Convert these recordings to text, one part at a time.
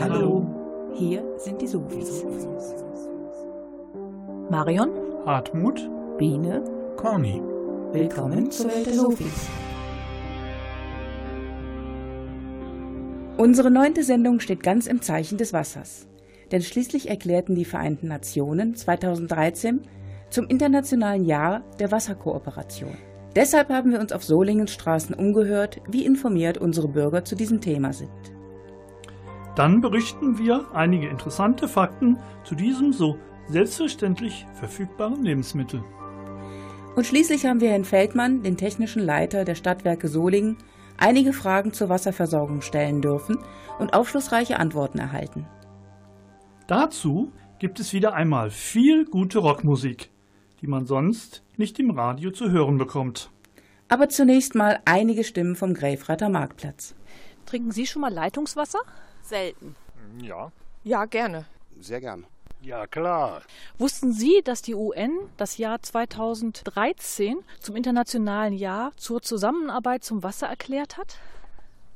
Hallo. Hier sind die Sofis. Marion, Hartmut, Biene, Corny. willkommen zur Welt der Sofis. Unsere neunte Sendung steht ganz im Zeichen des Wassers. Denn schließlich erklärten die Vereinten Nationen 2013 zum Internationalen Jahr der Wasserkooperation. Deshalb haben wir uns auf Solingens Straßen umgehört, wie informiert unsere Bürger zu diesem Thema sind. Dann berichten wir einige interessante Fakten zu diesem so selbstverständlich verfügbaren Lebensmittel. Und schließlich haben wir Herrn Feldmann, den technischen Leiter der Stadtwerke Solingen, einige Fragen zur Wasserversorgung stellen dürfen und aufschlussreiche Antworten erhalten. Dazu gibt es wieder einmal viel gute Rockmusik, die man sonst nicht im Radio zu hören bekommt. Aber zunächst mal einige Stimmen vom Gräfreiter Marktplatz. Trinken Sie schon mal Leitungswasser? Selten. Ja. Ja, gerne. Sehr gern. Ja, klar. Wussten Sie, dass die UN das Jahr 2013 zum internationalen Jahr zur Zusammenarbeit zum Wasser erklärt hat?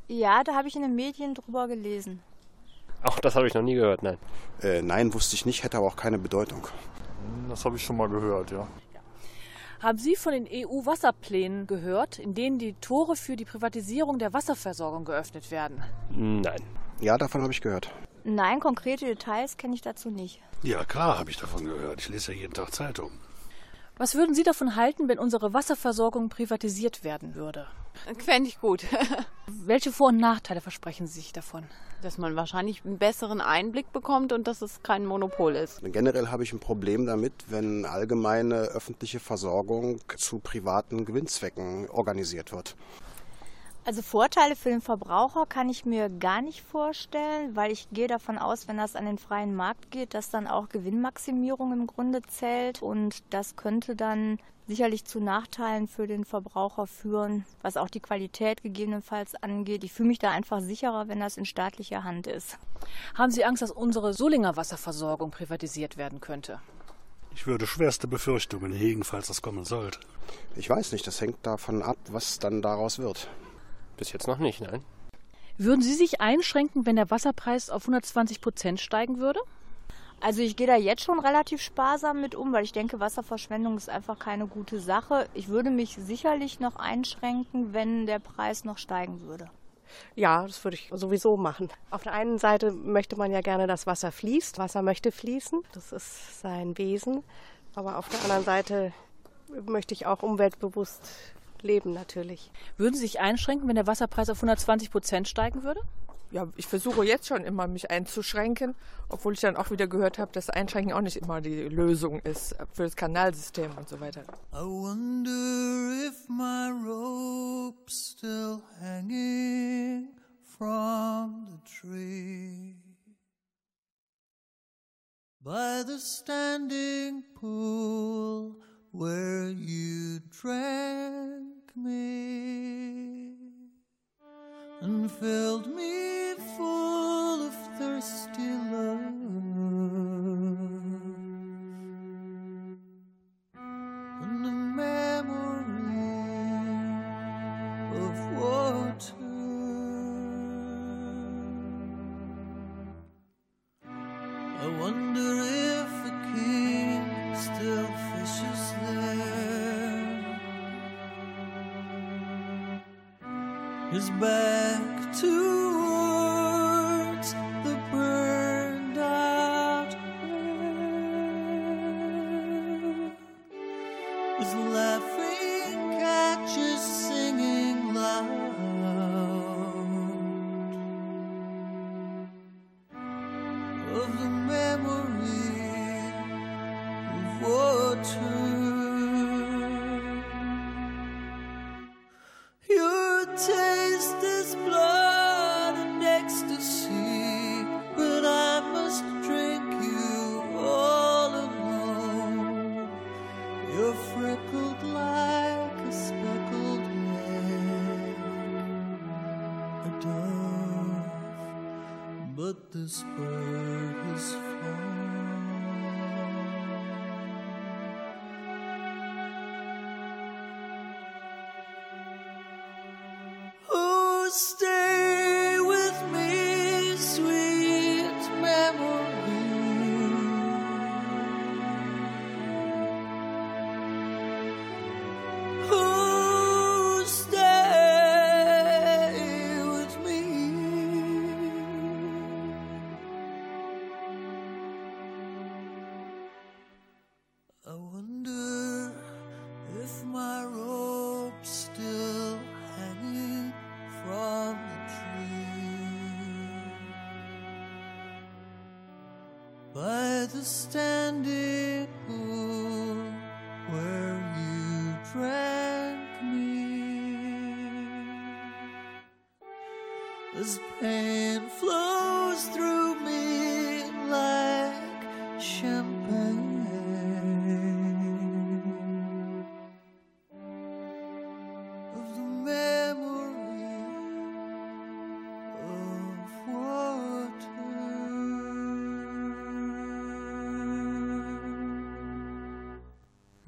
Ja, da habe ich in den Medien drüber gelesen. Auch das habe ich noch nie gehört, nein. Äh, nein, wusste ich nicht, hätte aber auch keine Bedeutung. Das habe ich schon mal gehört, ja. Haben Sie von den EU-Wasserplänen gehört, in denen die Tore für die Privatisierung der Wasserversorgung geöffnet werden? Nein. Ja, davon habe ich gehört. Nein, konkrete Details kenne ich dazu nicht. Ja, klar habe ich davon gehört. Ich lese ja jeden Tag Zeitung. Was würden Sie davon halten, wenn unsere Wasserversorgung privatisiert werden würde? Fände ich gut. Welche Vor- und Nachteile versprechen Sie sich davon? Dass man wahrscheinlich einen besseren Einblick bekommt und dass es kein Monopol ist. Generell habe ich ein Problem damit, wenn allgemeine öffentliche Versorgung zu privaten Gewinnzwecken organisiert wird. Also Vorteile für den Verbraucher kann ich mir gar nicht vorstellen, weil ich gehe davon aus, wenn das an den freien Markt geht, dass dann auch Gewinnmaximierung im Grunde zählt und das könnte dann sicherlich zu Nachteilen für den Verbraucher führen, was auch die Qualität gegebenenfalls angeht. Ich fühle mich da einfach sicherer, wenn das in staatlicher Hand ist. Haben Sie Angst, dass unsere Solinger Wasserversorgung privatisiert werden könnte? Ich würde schwerste Befürchtungen hegen, falls das kommen sollte. Ich weiß nicht, das hängt davon ab, was dann daraus wird. Bis jetzt noch nicht, nein. Würden Sie sich einschränken, wenn der Wasserpreis auf 120 Prozent steigen würde? Also ich gehe da jetzt schon relativ sparsam mit um, weil ich denke, Wasserverschwendung ist einfach keine gute Sache. Ich würde mich sicherlich noch einschränken, wenn der Preis noch steigen würde. Ja, das würde ich sowieso machen. Auf der einen Seite möchte man ja gerne, dass Wasser fließt. Wasser möchte fließen. Das ist sein Wesen. Aber auf der anderen Seite möchte ich auch umweltbewusst leben natürlich. Würden Sie sich einschränken, wenn der Wasserpreis auf 120 Prozent steigen würde? Ja, ich versuche jetzt schon immer, mich einzuschränken, obwohl ich dann auch wieder gehört habe, dass Einschränken auch nicht immer die Lösung ist für das Kanalsystem und so weiter. I wonder if my rope's still hanging from the tree by the standing pool where you drank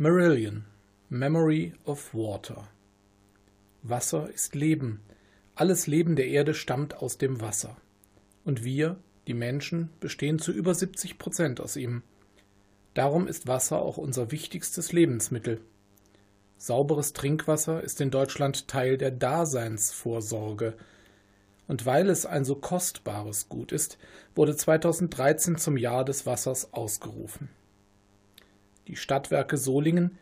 Marillion Memory of Water Wasser ist Leben. Alles Leben der Erde stammt aus dem Wasser. Und wir, die Menschen, bestehen zu über 70 Prozent aus ihm. Darum ist Wasser auch unser wichtigstes Lebensmittel. Sauberes Trinkwasser ist in Deutschland Teil der Daseinsvorsorge. Und weil es ein so kostbares Gut ist, wurde 2013 zum Jahr des Wassers ausgerufen. Die Stadtwerke Solingen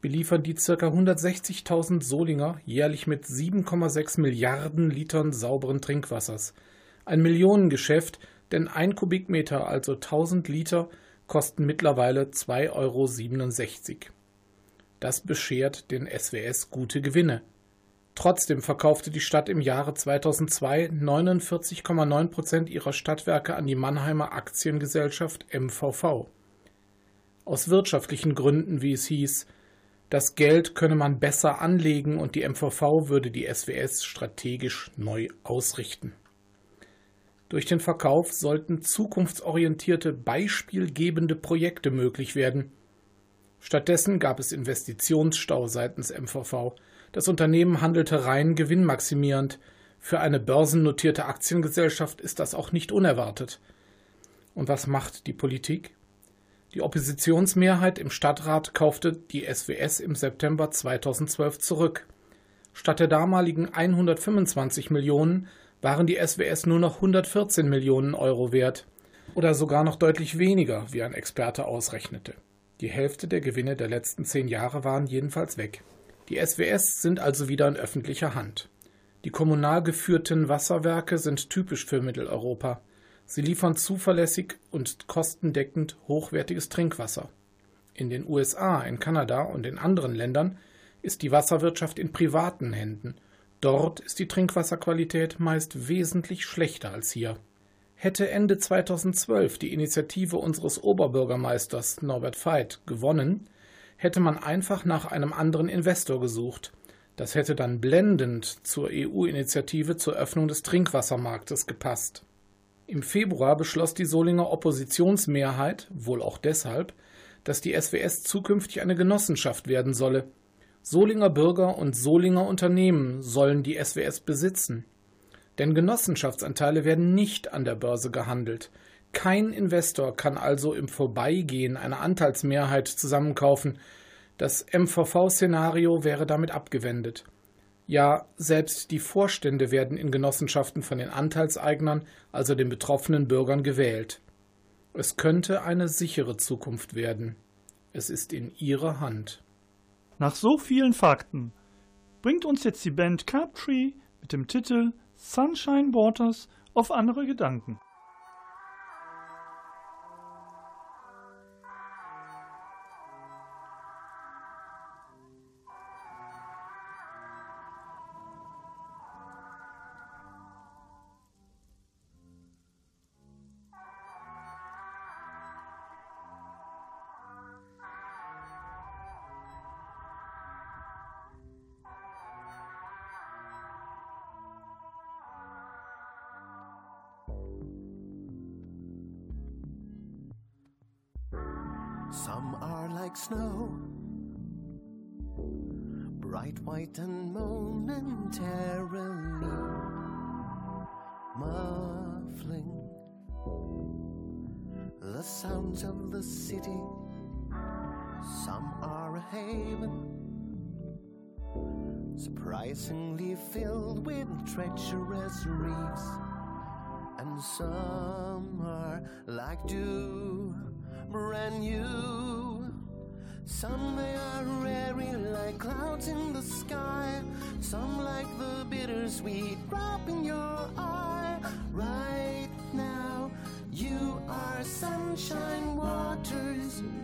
beliefern die ca. 160.000 Solinger jährlich mit 7,6 Milliarden Litern sauberen Trinkwassers. Ein Millionengeschäft, denn ein Kubikmeter, also 1000 Liter, kosten mittlerweile 2,67 Euro. Das beschert den SWS gute Gewinne. Trotzdem verkaufte die Stadt im Jahre 2002 49,9 Prozent ihrer Stadtwerke an die Mannheimer Aktiengesellschaft MVV. Aus wirtschaftlichen Gründen, wie es hieß, das Geld könne man besser anlegen und die MVV würde die SWS strategisch neu ausrichten. Durch den Verkauf sollten zukunftsorientierte, beispielgebende Projekte möglich werden. Stattdessen gab es Investitionsstau seitens MVV. Das Unternehmen handelte rein gewinnmaximierend. Für eine börsennotierte Aktiengesellschaft ist das auch nicht unerwartet. Und was macht die Politik? Die Oppositionsmehrheit im Stadtrat kaufte die SWS im September 2012 zurück. Statt der damaligen 125 Millionen waren die SWS nur noch 114 Millionen Euro wert. Oder sogar noch deutlich weniger, wie ein Experte ausrechnete. Die Hälfte der Gewinne der letzten zehn Jahre waren jedenfalls weg. Die SWS sind also wieder in öffentlicher Hand. Die kommunal geführten Wasserwerke sind typisch für Mitteleuropa. Sie liefern zuverlässig und kostendeckend hochwertiges Trinkwasser. In den USA, in Kanada und in anderen Ländern ist die Wasserwirtschaft in privaten Händen. Dort ist die Trinkwasserqualität meist wesentlich schlechter als hier. Hätte Ende 2012 die Initiative unseres Oberbürgermeisters Norbert Veit gewonnen, hätte man einfach nach einem anderen Investor gesucht. Das hätte dann blendend zur EU-Initiative zur Öffnung des Trinkwassermarktes gepasst. Im Februar beschloss die Solinger Oppositionsmehrheit, wohl auch deshalb, dass die SWS zukünftig eine Genossenschaft werden solle. Solinger Bürger und Solinger Unternehmen sollen die SWS besitzen. Denn Genossenschaftsanteile werden nicht an der Börse gehandelt. Kein Investor kann also im Vorbeigehen eine Anteilsmehrheit zusammenkaufen. Das MVV-Szenario wäre damit abgewendet. Ja, selbst die Vorstände werden in Genossenschaften von den Anteilseignern, also den betroffenen Bürgern, gewählt. Es könnte eine sichere Zukunft werden. Es ist in ihrer Hand. Nach so vielen Fakten bringt uns jetzt die Band Captree mit dem Titel Sunshine Waters auf andere Gedanken. Some are a haven, surprisingly filled with treacherous reefs, and some are like dew brand new. Some they are airy like clouds in the sky. Some like the bittersweet drop in your eye. Right now, you are sunshine. Some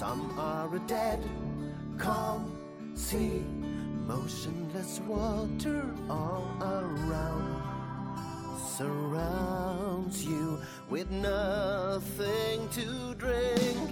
Some are a dead, calm sea, motionless water all around surrounds you with nothing to drink.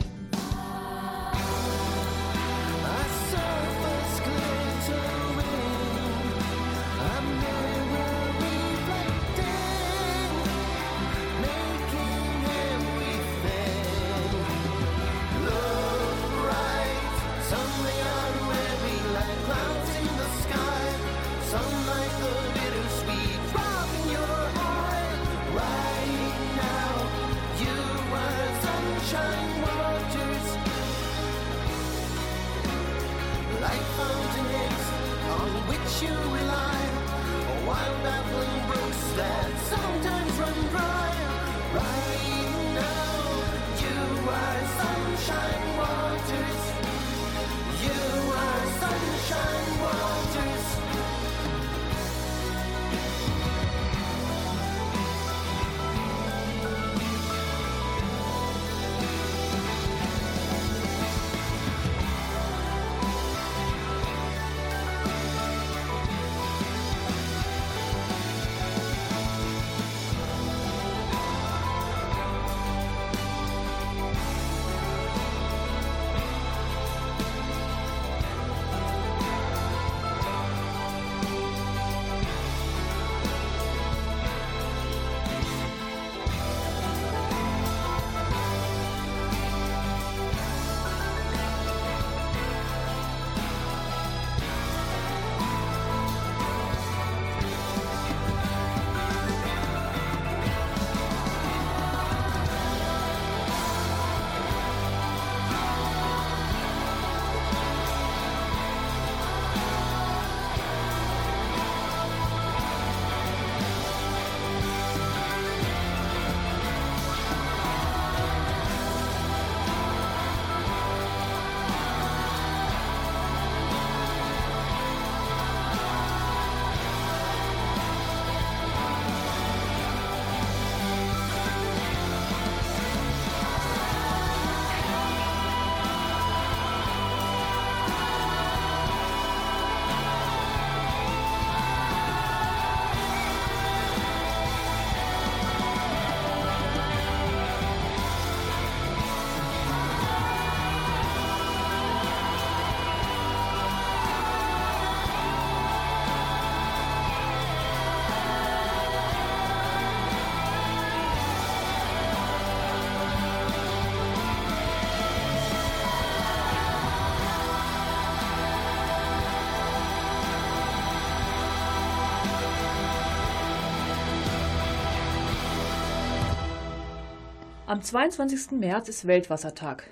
Am 22. März ist Weltwassertag.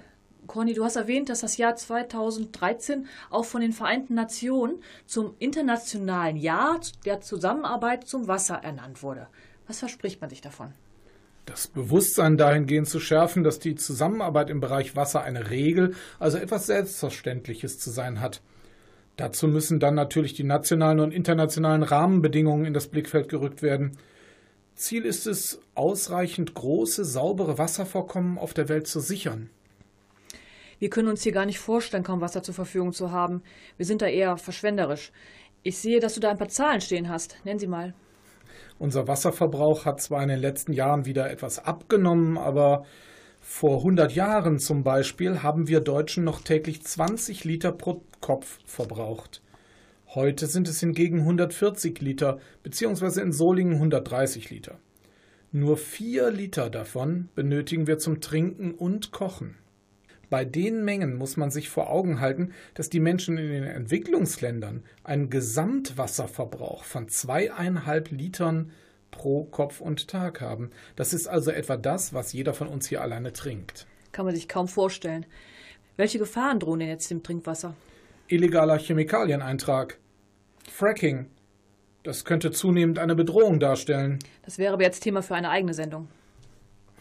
Conny, du hast erwähnt, dass das Jahr 2013 auch von den Vereinten Nationen zum internationalen Jahr der Zusammenarbeit zum Wasser ernannt wurde. Was verspricht man sich davon? Das Bewusstsein dahingehend zu schärfen, dass die Zusammenarbeit im Bereich Wasser eine Regel, also etwas Selbstverständliches zu sein hat. Dazu müssen dann natürlich die nationalen und internationalen Rahmenbedingungen in das Blickfeld gerückt werden. Ziel ist es, ausreichend große, saubere Wasservorkommen auf der Welt zu sichern. Wir können uns hier gar nicht vorstellen, kaum Wasser zur Verfügung zu haben. Wir sind da eher verschwenderisch. Ich sehe, dass du da ein paar Zahlen stehen hast. Nenn sie mal. Unser Wasserverbrauch hat zwar in den letzten Jahren wieder etwas abgenommen, aber vor 100 Jahren zum Beispiel haben wir Deutschen noch täglich 20 Liter pro Kopf verbraucht. Heute sind es hingegen 140 Liter, beziehungsweise in Solingen 130 Liter. Nur 4 Liter davon benötigen wir zum Trinken und Kochen. Bei den Mengen muss man sich vor Augen halten, dass die Menschen in den Entwicklungsländern einen Gesamtwasserverbrauch von zweieinhalb Litern pro Kopf und Tag haben. Das ist also etwa das, was jeder von uns hier alleine trinkt. Kann man sich kaum vorstellen. Welche Gefahren drohen denn jetzt dem Trinkwasser? Illegaler Chemikalieneintrag. Fracking. Das könnte zunehmend eine Bedrohung darstellen. Das wäre aber jetzt Thema für eine eigene Sendung.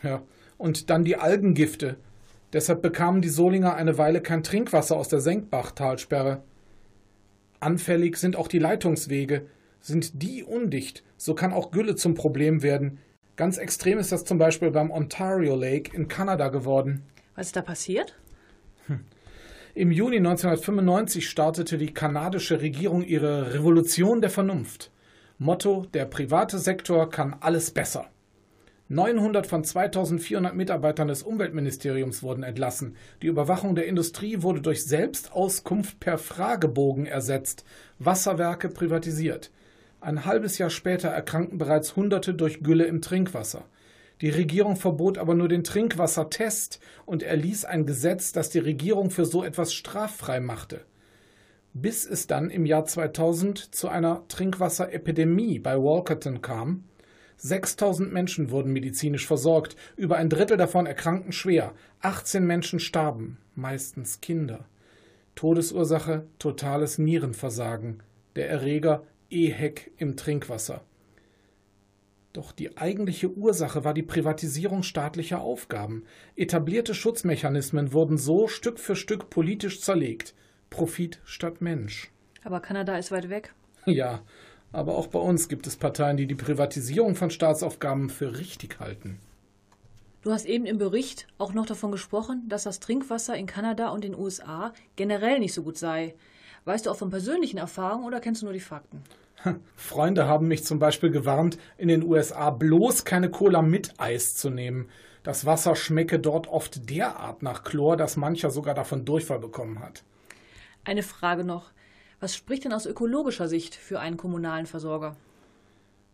Ja. Und dann die Algengifte. Deshalb bekamen die Solinger eine Weile kein Trinkwasser aus der Senkbachtalsperre. Anfällig sind auch die Leitungswege. Sind die undicht, so kann auch Gülle zum Problem werden. Ganz extrem ist das zum Beispiel beim Ontario Lake in Kanada geworden. Was ist da passiert? Im Juni 1995 startete die kanadische Regierung ihre Revolution der Vernunft. Motto: Der private Sektor kann alles besser. 900 von 2400 Mitarbeitern des Umweltministeriums wurden entlassen. Die Überwachung der Industrie wurde durch Selbstauskunft per Fragebogen ersetzt. Wasserwerke privatisiert. Ein halbes Jahr später erkrankten bereits Hunderte durch Gülle im Trinkwasser. Die Regierung verbot aber nur den Trinkwassertest und erließ ein Gesetz, das die Regierung für so etwas straffrei machte. Bis es dann im Jahr 2000 zu einer Trinkwasserepidemie bei Walkerton kam. 6000 Menschen wurden medizinisch versorgt, über ein Drittel davon erkrankten schwer, 18 Menschen starben, meistens Kinder. Todesursache totales Nierenversagen, der Erreger EHEC im Trinkwasser. Doch die eigentliche Ursache war die Privatisierung staatlicher Aufgaben. Etablierte Schutzmechanismen wurden so Stück für Stück politisch zerlegt. Profit statt Mensch. Aber Kanada ist weit weg. Ja, aber auch bei uns gibt es Parteien, die die Privatisierung von Staatsaufgaben für richtig halten. Du hast eben im Bericht auch noch davon gesprochen, dass das Trinkwasser in Kanada und den USA generell nicht so gut sei. Weißt du auch von persönlichen Erfahrungen oder kennst du nur die Fakten? Freunde haben mich zum Beispiel gewarnt, in den USA bloß keine Cola mit Eis zu nehmen. Das Wasser schmecke dort oft derart nach Chlor, dass mancher sogar davon Durchfall bekommen hat. Eine Frage noch. Was spricht denn aus ökologischer Sicht für einen kommunalen Versorger?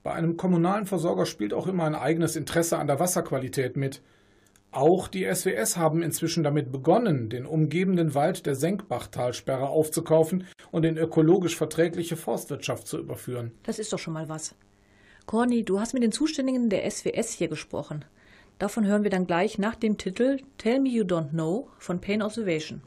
Bei einem kommunalen Versorger spielt auch immer ein eigenes Interesse an der Wasserqualität mit. Auch die SWS haben inzwischen damit begonnen, den umgebenden Wald der Senkbachtalsperre aufzukaufen und in ökologisch verträgliche Forstwirtschaft zu überführen. Das ist doch schon mal was. Corny, du hast mit den Zuständigen der SWS hier gesprochen. Davon hören wir dann gleich nach dem Titel Tell Me You Don't Know von Pain Observation.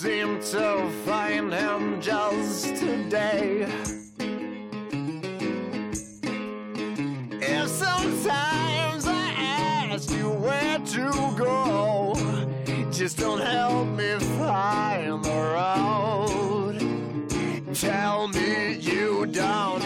Seem to find him just today. If sometimes I ask you where to go, just don't help me find the road. Tell me you don't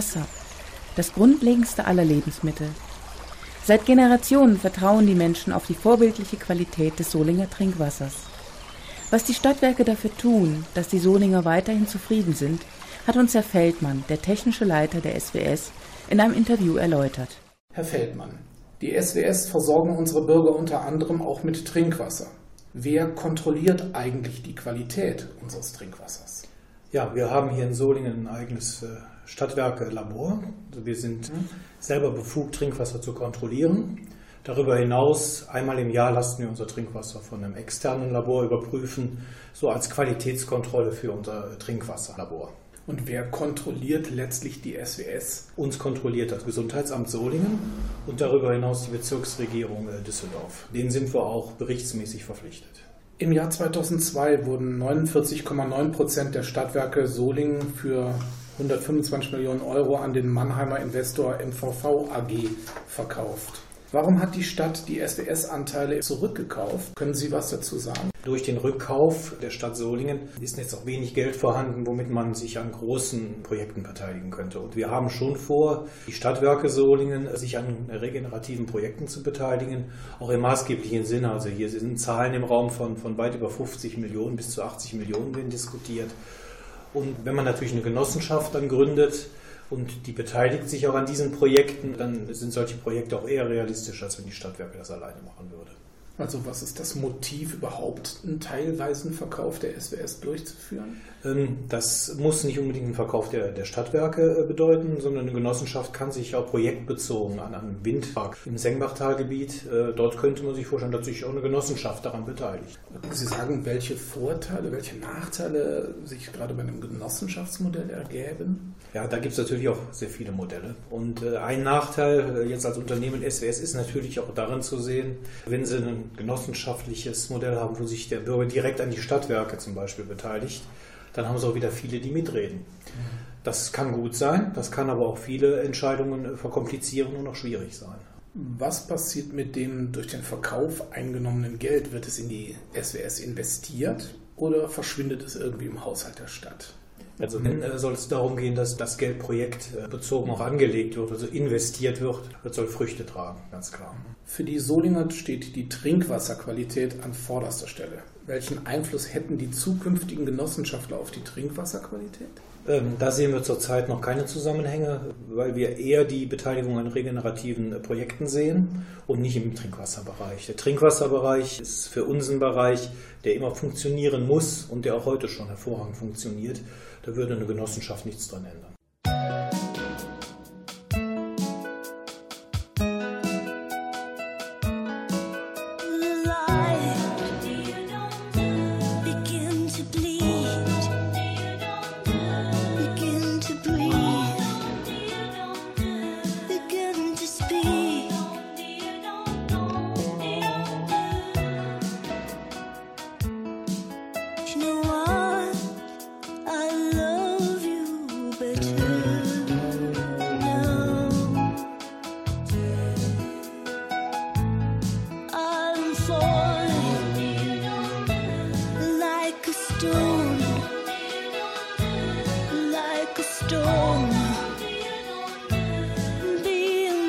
Wasser, das grundlegendste aller Lebensmittel. Seit Generationen vertrauen die Menschen auf die vorbildliche Qualität des Solinger Trinkwassers. Was die Stadtwerke dafür tun, dass die Solinger weiterhin zufrieden sind, hat uns Herr Feldmann, der technische Leiter der SWS, in einem Interview erläutert. Herr Feldmann, die SWS versorgen unsere Bürger unter anderem auch mit Trinkwasser. Wer kontrolliert eigentlich die Qualität unseres Trinkwassers? Ja, wir haben hier in Solingen ein eigenes äh, Stadtwerke-Labor. Also wir sind selber befugt, Trinkwasser zu kontrollieren. Darüber hinaus, einmal im Jahr lassen wir unser Trinkwasser von einem externen Labor überprüfen, so als Qualitätskontrolle für unser Trinkwasserlabor. Und wer kontrolliert letztlich die SWS? Uns kontrolliert das Gesundheitsamt Solingen und darüber hinaus die Bezirksregierung äh, Düsseldorf. Denen sind wir auch berichtsmäßig verpflichtet. Im Jahr 2002 wurden 49,9 Prozent der Stadtwerke Solingen für 125 Millionen Euro an den Mannheimer Investor MVV AG verkauft. Warum hat die Stadt die SDS-Anteile zurückgekauft? Können Sie was dazu sagen? Durch den Rückkauf der Stadt Solingen ist jetzt auch wenig Geld vorhanden, womit man sich an großen Projekten beteiligen könnte. Und wir haben schon vor, die Stadtwerke Solingen sich an regenerativen Projekten zu beteiligen, auch im maßgeblichen Sinne. Also hier sind Zahlen im Raum von, von weit über 50 Millionen bis zu 80 Millionen werden diskutiert. Und wenn man natürlich eine Genossenschaft dann gründet, und die beteiligt sich auch an diesen Projekten, dann sind solche Projekte auch eher realistisch, als wenn die Stadtwerke das alleine machen würde. Also was ist das Motiv überhaupt, einen teilweisen Verkauf der SWS durchzuführen? Ähm, das muss nicht unbedingt ein Verkauf der, der Stadtwerke äh, bedeuten, sondern eine Genossenschaft kann sich auch projektbezogen an einem Windpark im Sengbachtalgebiet, äh, dort könnte man sich vorstellen, dass sich auch eine Genossenschaft daran beteiligt. Sie sagen, welche Vorteile, welche Nachteile sich gerade bei einem Genossenschaftsmodell ergäben? Ja, da gibt es natürlich auch sehr viele Modelle. Und äh, ein Nachteil jetzt als Unternehmen SWS ist natürlich auch darin zu sehen, wenn Sie ein genossenschaftliches Modell haben, wo sich der Bürger direkt an die Stadtwerke zum Beispiel beteiligt, dann haben Sie auch wieder viele, die mitreden. Das kann gut sein, das kann aber auch viele Entscheidungen verkomplizieren und auch schwierig sein. Was passiert mit dem durch den Verkauf eingenommenen Geld? Wird es in die SWS investiert oder verschwindet es irgendwie im Haushalt der Stadt? Also wenn äh, soll es darum gehen, dass das Geld projektbezogen auch angelegt wird, also investiert wird, das soll Früchte tragen, ganz klar. Für die Solinger steht die Trinkwasserqualität an vorderster Stelle. Welchen Einfluss hätten die zukünftigen Genossenschaftler auf die Trinkwasserqualität? Ähm, da sehen wir zurzeit noch keine Zusammenhänge, weil wir eher die Beteiligung an regenerativen äh, Projekten sehen und nicht im Trinkwasserbereich. Der Trinkwasserbereich ist für uns ein Bereich, der immer funktionieren muss und der auch heute schon hervorragend funktioniert. Da würde eine Genossenschaft nichts dran ändern.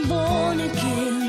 born again.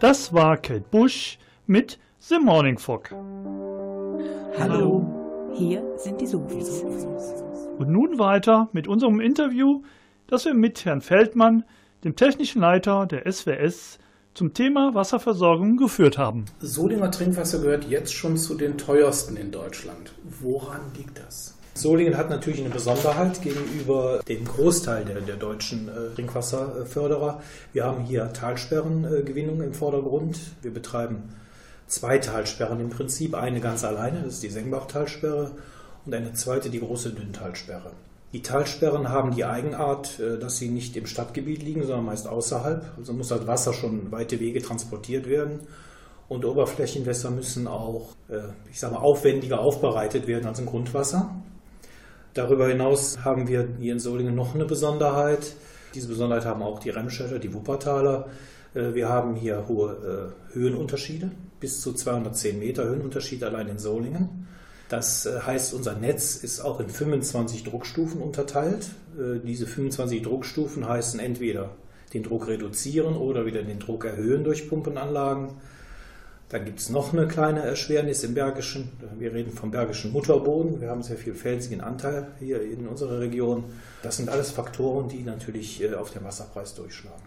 Das war Kate Bush mit The Morning Fog. Hallo, hier sind die Sofis. Und nun weiter mit unserem Interview, das wir mit Herrn Feldmann, dem technischen Leiter der SWS, zum Thema Wasserversorgung geführt haben. Solinger Trinkwasser gehört jetzt schon zu den teuersten in Deutschland. Woran liegt das? Solingen hat natürlich eine Besonderheit gegenüber dem Großteil der, der deutschen äh, Trinkwasserförderer. Wir haben hier Talsperrengewinnung im Vordergrund. Wir betreiben zwei Talsperren im Prinzip. Eine ganz alleine, das ist die Sengbach-Talsperre, und eine zweite, die große Dünntalsperre. Die Talsperren haben die Eigenart, äh, dass sie nicht im Stadtgebiet liegen, sondern meist außerhalb. Also muss das Wasser schon weite Wege transportiert werden. Und Oberflächenwässer müssen auch, äh, ich sage mal, aufwendiger aufbereitet werden als im Grundwasser. Darüber hinaus haben wir hier in Solingen noch eine Besonderheit. Diese Besonderheit haben auch die Remschädter, die Wuppertaler. Äh, wir haben hier hohe Höhenunterschiede, bis zu 210 Meter Höhenunterschied allein in Solingen. Das äh, heißt, unser Netz ist auch in 25 Druckstufen unterteilt. Äh, diese 25 Druckstufen heißen entweder den Druck reduzieren oder wieder den Druck erhöhen durch Pumpenanlagen. Dann gibt es noch eine kleine Erschwernis im Bergischen. Wir reden vom Bergischen Mutterboden. Wir haben sehr viel felsigen Anteil hier in unserer Region. Das sind alles Faktoren, die natürlich äh, auf den Wasserpreis durchschlagen.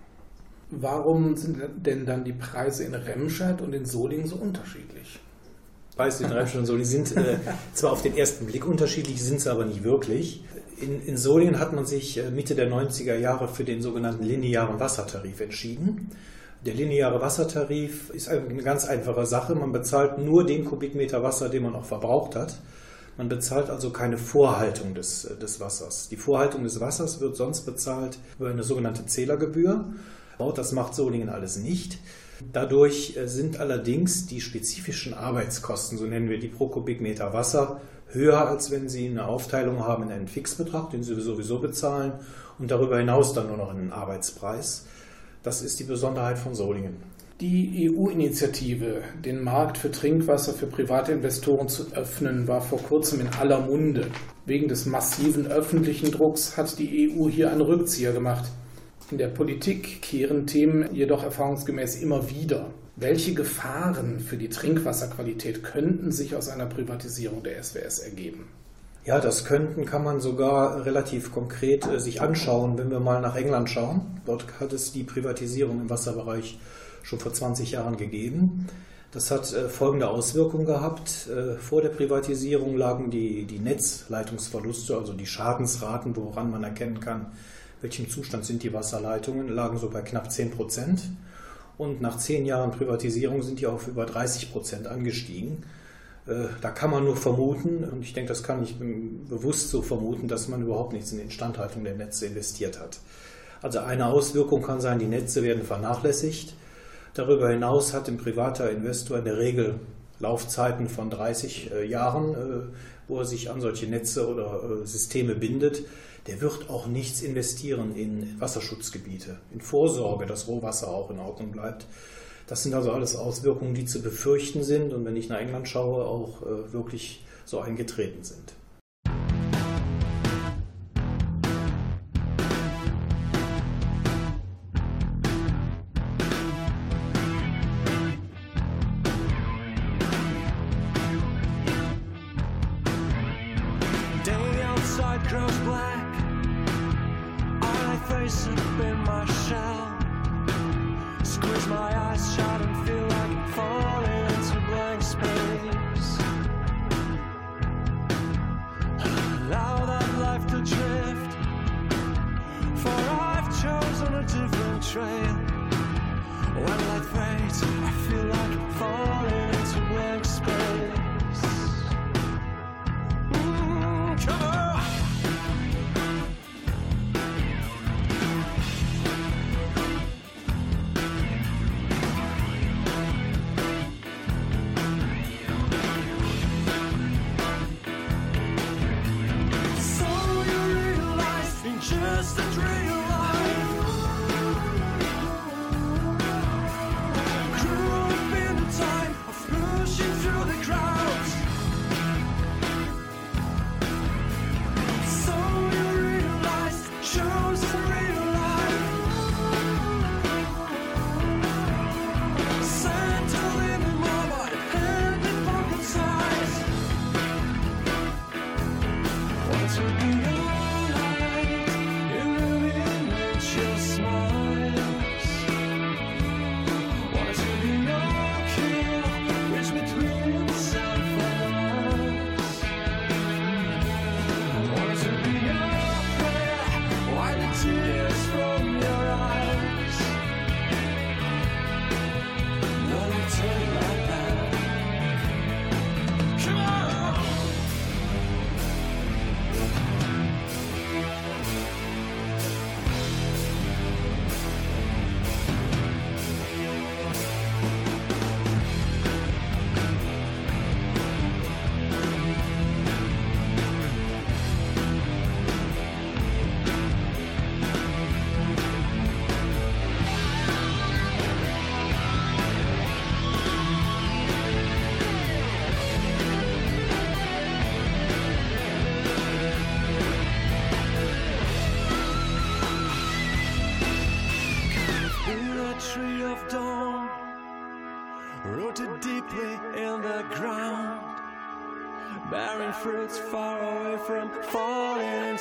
Warum sind denn dann die Preise in Remscheid und in Solingen so unterschiedlich? Preise in Remscheid und Solingen sind äh, zwar auf den ersten Blick unterschiedlich, sind sie aber nicht wirklich. In, in Solingen hat man sich äh, Mitte der 90er Jahre für den sogenannten linearen Wassertarif entschieden. Der lineare Wassertarif ist eine ganz einfache Sache. Man bezahlt nur den Kubikmeter Wasser, den man auch verbraucht hat. Man bezahlt also keine Vorhaltung des, des Wassers. Die Vorhaltung des Wassers wird sonst bezahlt über eine sogenannte Zählergebühr. Das macht Solingen alles nicht. Dadurch äh, sind allerdings die spezifischen Arbeitskosten, so nennen wir die pro Kubikmeter Wasser, höher, als wenn Sie eine Aufteilung haben in einen Fixbetrag, den Sie sowieso bezahlen, und darüber hinaus dann nur noch einen Arbeitspreis. Das ist die Besonderheit von Solingen. Die EU-Initiative, den Markt für Trinkwasser für private Investoren zu öffnen, war vor kurzem in aller Munde. Wegen des massiven öffentlichen Drucks hat die EU hier einen Rückzieher gemacht. In der Politik kehren Themen jedoch erfahrungsgemäß immer wieder. Welche Gefahren für die Trinkwasserqualität könnten sich aus einer Privatisierung der SWS ergeben? Ja, das könnten kann man sogar relativ konkret äh, sich anschauen, wenn wir mal nach England schauen. Dort hat es die Privatisierung im Wasserbereich schon vor 20 Jahren gegeben. Das hat äh, folgende Auswirkungen gehabt. Äh, vor der Privatisierung lagen die, die Netzleitungsverluste, also die Schadensraten, woran man erkennen kann, welchem Zustand sind die Wasserleitungen, lagen so bei knapp 10 Prozent. Und nach zehn Jahren Privatisierung sind die auf über 30 Prozent angestiegen. Äh, da kann man nur vermuten, und ich denke, das kann ich bewusst so vermuten, dass man überhaupt nichts in die Instandhaltung der Netze investiert hat. Also eine Auswirkung kann sein, die Netze werden vernachlässigt. Darüber hinaus hat ein privater Investor in der Regel Laufzeiten von 30 äh, Jahren, äh, wo er sich an solche Netze oder Systeme bindet der wird auch nichts investieren in Wasserschutzgebiete, in Vorsorge, dass Rohwasser auch in Ordnung bleibt. Das sind also alles Auswirkungen, die zu befürchten sind und wenn ich nach England schaue, auch äh, wirklich so eingetreten sind.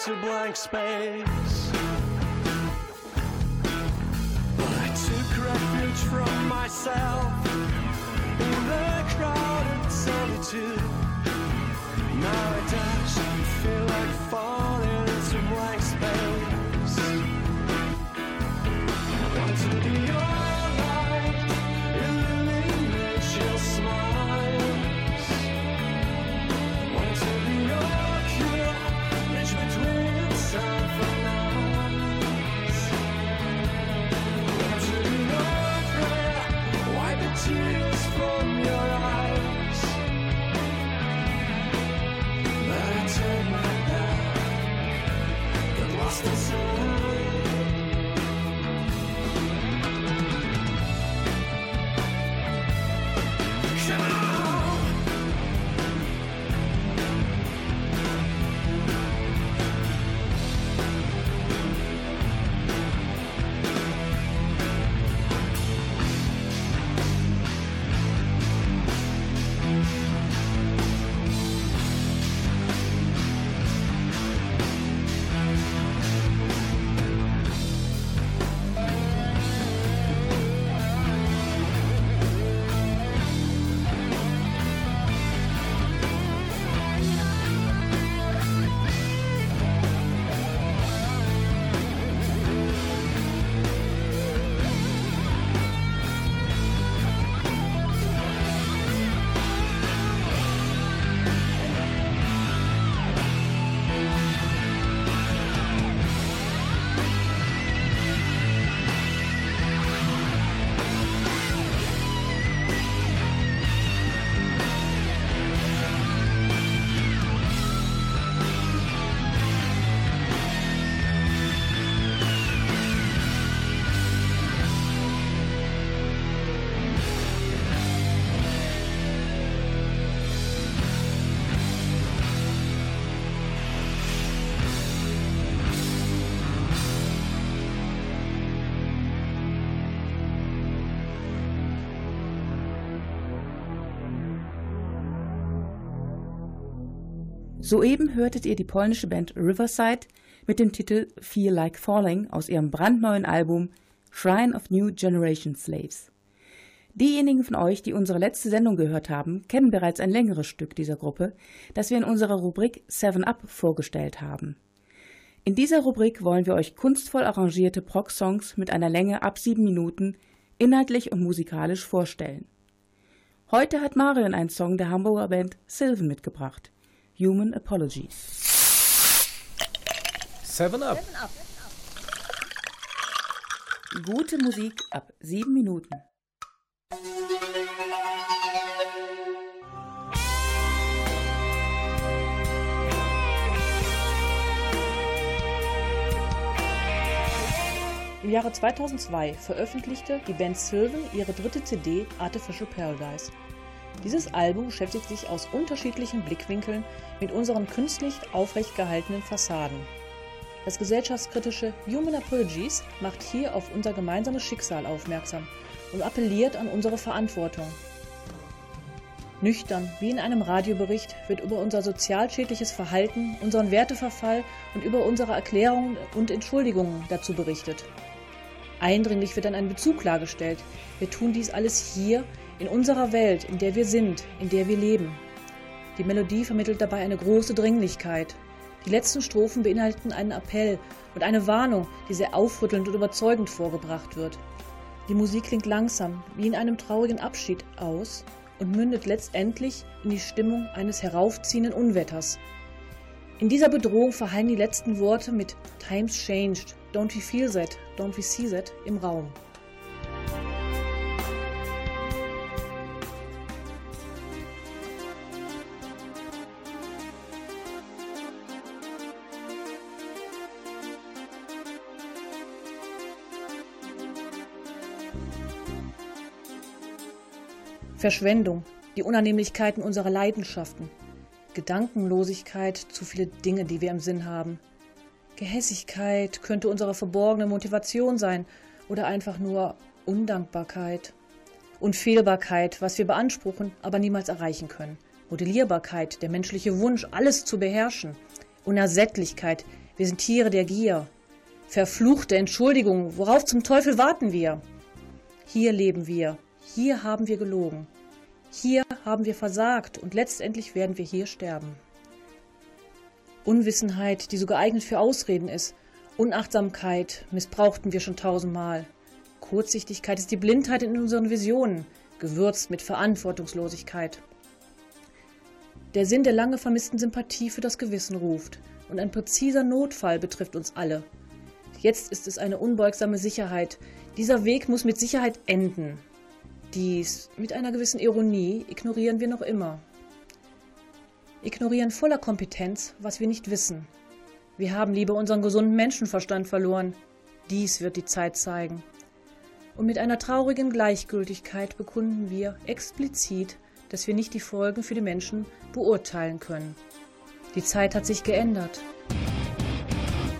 Into blank space. I took refuge from myself in the crowded solitude. Now it doesn't feel Soeben hörtet ihr die polnische Band Riverside mit dem Titel Feel Like Falling aus ihrem brandneuen Album Shrine of New Generation Slaves. Diejenigen von euch, die unsere letzte Sendung gehört haben, kennen bereits ein längeres Stück dieser Gruppe, das wir in unserer Rubrik Seven Up vorgestellt haben. In dieser Rubrik wollen wir euch kunstvoll arrangierte Prog-Songs mit einer Länge ab sieben Minuten inhaltlich und musikalisch vorstellen. Heute hat Marion einen Song der Hamburger Band Sylvan mitgebracht. Human Apologies. Seven Up. Gute Musik ab sieben Minuten. Im Jahre 2002 veröffentlichte die Band Sylvan ihre dritte CD Artificial Paradise. Dieses Album beschäftigt sich aus unterschiedlichen Blickwinkeln mit unseren künstlich aufrecht gehaltenen Fassaden. Das gesellschaftskritische Human Apologies macht hier auf unser gemeinsames Schicksal aufmerksam und appelliert an unsere Verantwortung. Nüchtern, wie in einem Radiobericht, wird über unser sozialschädliches Verhalten, unseren Werteverfall und über unsere Erklärungen und Entschuldigungen dazu berichtet. Eindringlich wird dann ein Bezug klargestellt. Wir tun dies alles hier, in unserer Welt, in der wir sind, in der wir leben. Die Melodie vermittelt dabei eine große Dringlichkeit. Die letzten Strophen beinhalten einen Appell und eine Warnung, die sehr aufrüttelnd und überzeugend vorgebracht wird. Die Musik klingt langsam, wie in einem traurigen Abschied aus und mündet letztendlich in die Stimmung eines heraufziehenden Unwetters. In dieser Bedrohung verhallen die letzten Worte mit Times changed, don't we feel that, don't we see that im Raum. Verschwendung, die Unannehmlichkeiten unserer Leidenschaften, Gedankenlosigkeit, zu viele Dinge, die wir im Sinn haben. Gehässigkeit könnte unsere verborgene Motivation sein oder einfach nur Undankbarkeit. Unfehlbarkeit, was wir beanspruchen, aber niemals erreichen können. Modellierbarkeit, der menschliche Wunsch, alles zu beherrschen. Unersättlichkeit, wir sind Tiere der Gier. Verfluchte Entschuldigung, worauf zum Teufel warten wir? Hier leben wir, hier haben wir gelogen, hier haben wir versagt und letztendlich werden wir hier sterben. Unwissenheit, die so geeignet für Ausreden ist, Unachtsamkeit missbrauchten wir schon tausendmal. Kurzsichtigkeit ist die Blindheit in unseren Visionen, gewürzt mit Verantwortungslosigkeit. Der Sinn der lange vermissten Sympathie für das Gewissen ruft, und ein präziser Notfall betrifft uns alle. Jetzt ist es eine unbeugsame Sicherheit. Dieser Weg muss mit Sicherheit enden. Dies mit einer gewissen Ironie ignorieren wir noch immer. Ignorieren voller Kompetenz, was wir nicht wissen. Wir haben lieber unseren gesunden Menschenverstand verloren. Dies wird die Zeit zeigen. Und mit einer traurigen Gleichgültigkeit bekunden wir explizit, dass wir nicht die Folgen für die Menschen beurteilen können. Die Zeit hat sich geändert.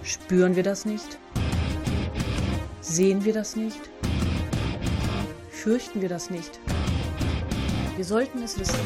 Spüren wir das nicht? Sehen wir das nicht? Fürchten wir das nicht? Wir sollten es wissen.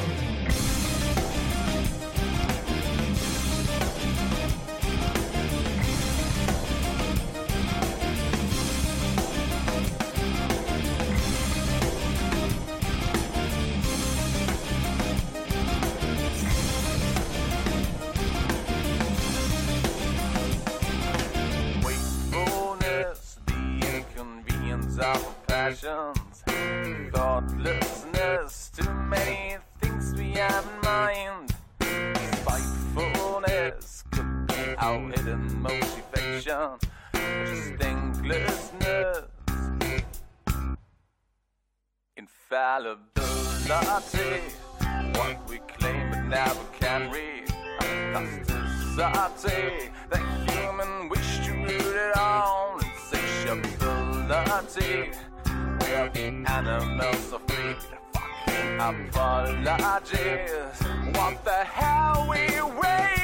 Where the animals are free, fucking apologies. What the hell we waiting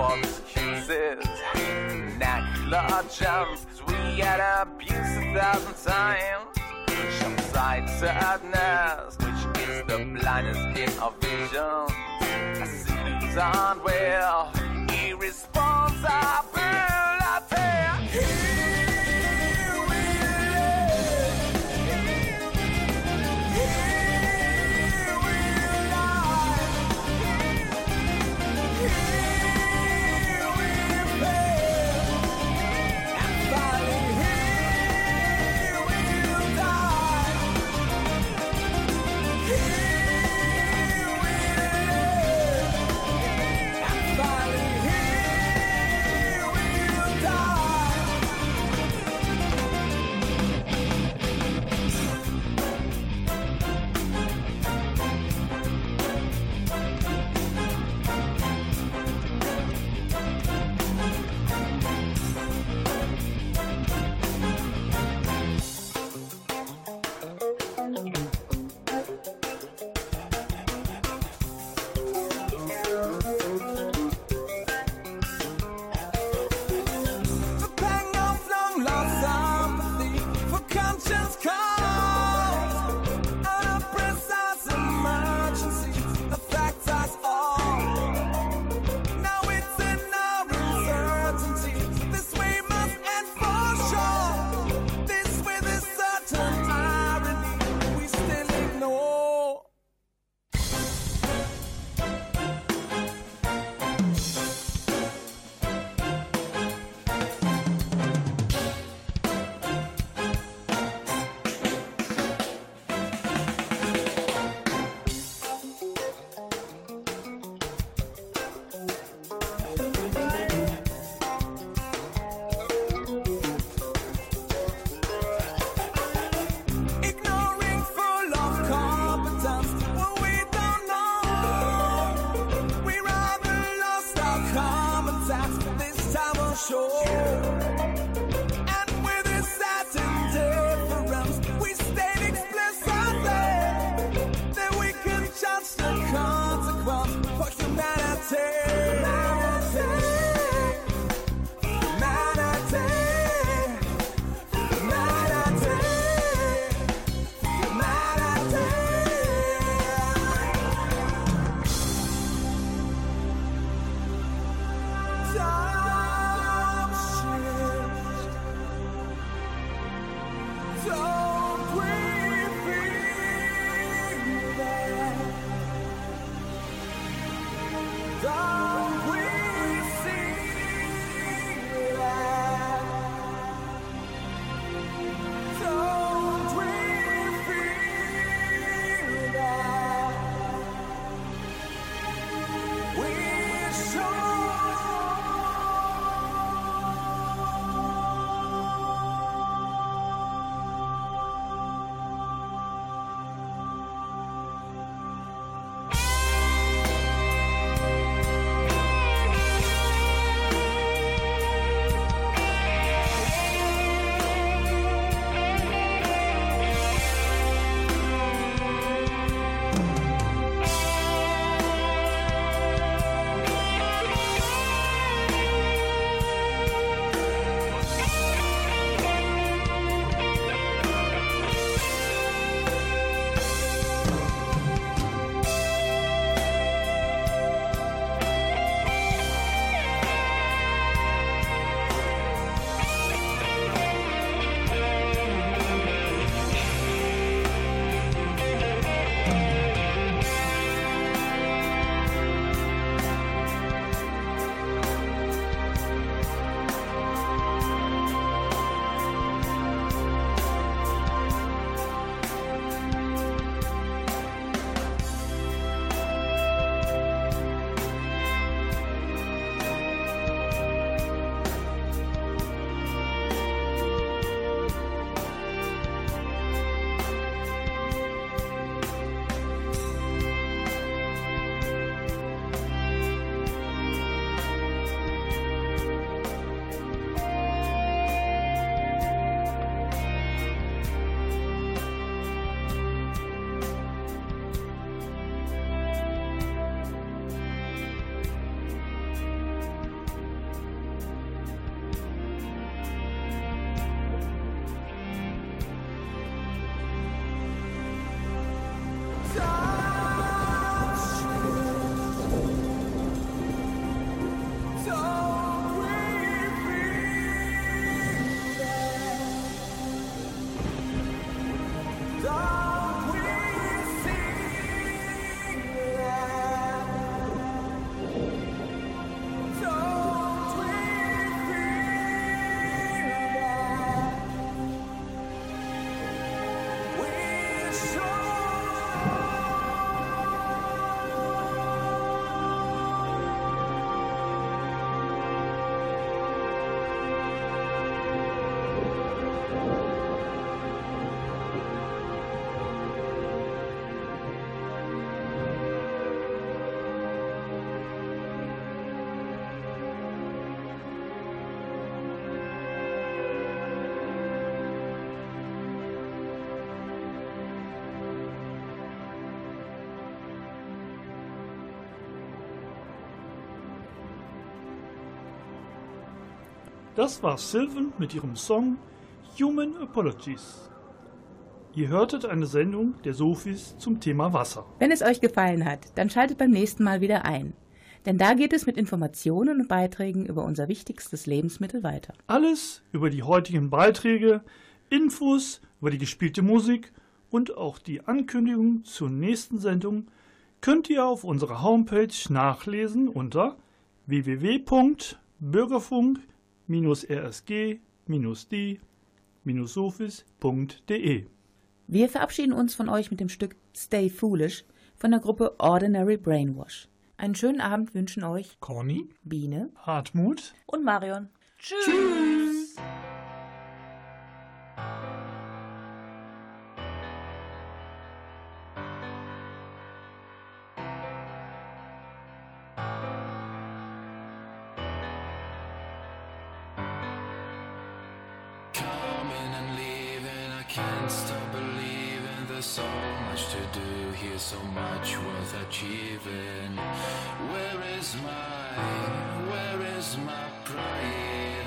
false excuses. Natural our jumps, we had abuse a thousand times. Some sightedness, which is the blindness in our vision. I see aren't well, irresponsible. Das war Sylvan mit ihrem Song Human Apologies. Ihr hörtet eine Sendung der Sofis zum Thema Wasser. Wenn es euch gefallen hat, dann schaltet beim nächsten Mal wieder ein. Denn da geht es mit Informationen und Beiträgen über unser wichtigstes Lebensmittel weiter. Alles über die heutigen Beiträge, Infos über die gespielte Musik und auch die Ankündigung zur nächsten Sendung könnt ihr auf unserer Homepage nachlesen unter www.bürgerfunk-rsg-d-sofis.de. Wir verabschieden uns von euch mit dem Stück Stay Foolish von der Gruppe Ordinary Brainwash. Einen schönen Abend wünschen euch Conny, Biene, Hartmut und Marion. Tschüss. Tschüss. So much worth achieving. Where is my, where is my pride?